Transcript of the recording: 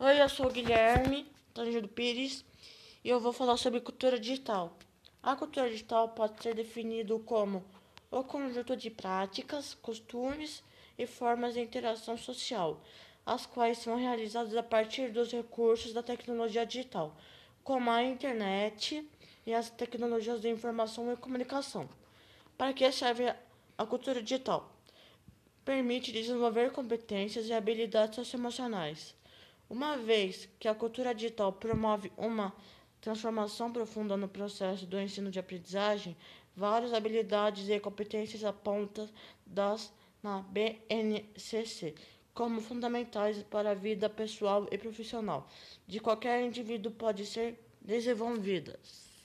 Oi, eu sou o Guilherme Tangido Pires e eu vou falar sobre cultura digital. A cultura digital pode ser definida como o conjunto de práticas, costumes e formas de interação social, as quais são realizadas a partir dos recursos da tecnologia digital, como a internet e as tecnologias de informação e comunicação. Para que serve a cultura digital? Permite desenvolver competências e habilidades socioemocionais uma vez que a cultura digital promove uma transformação profunda no processo do ensino de aprendizagem, várias habilidades e competências apontadas na BNCC como fundamentais para a vida pessoal e profissional de qualquer indivíduo podem ser desenvolvidas.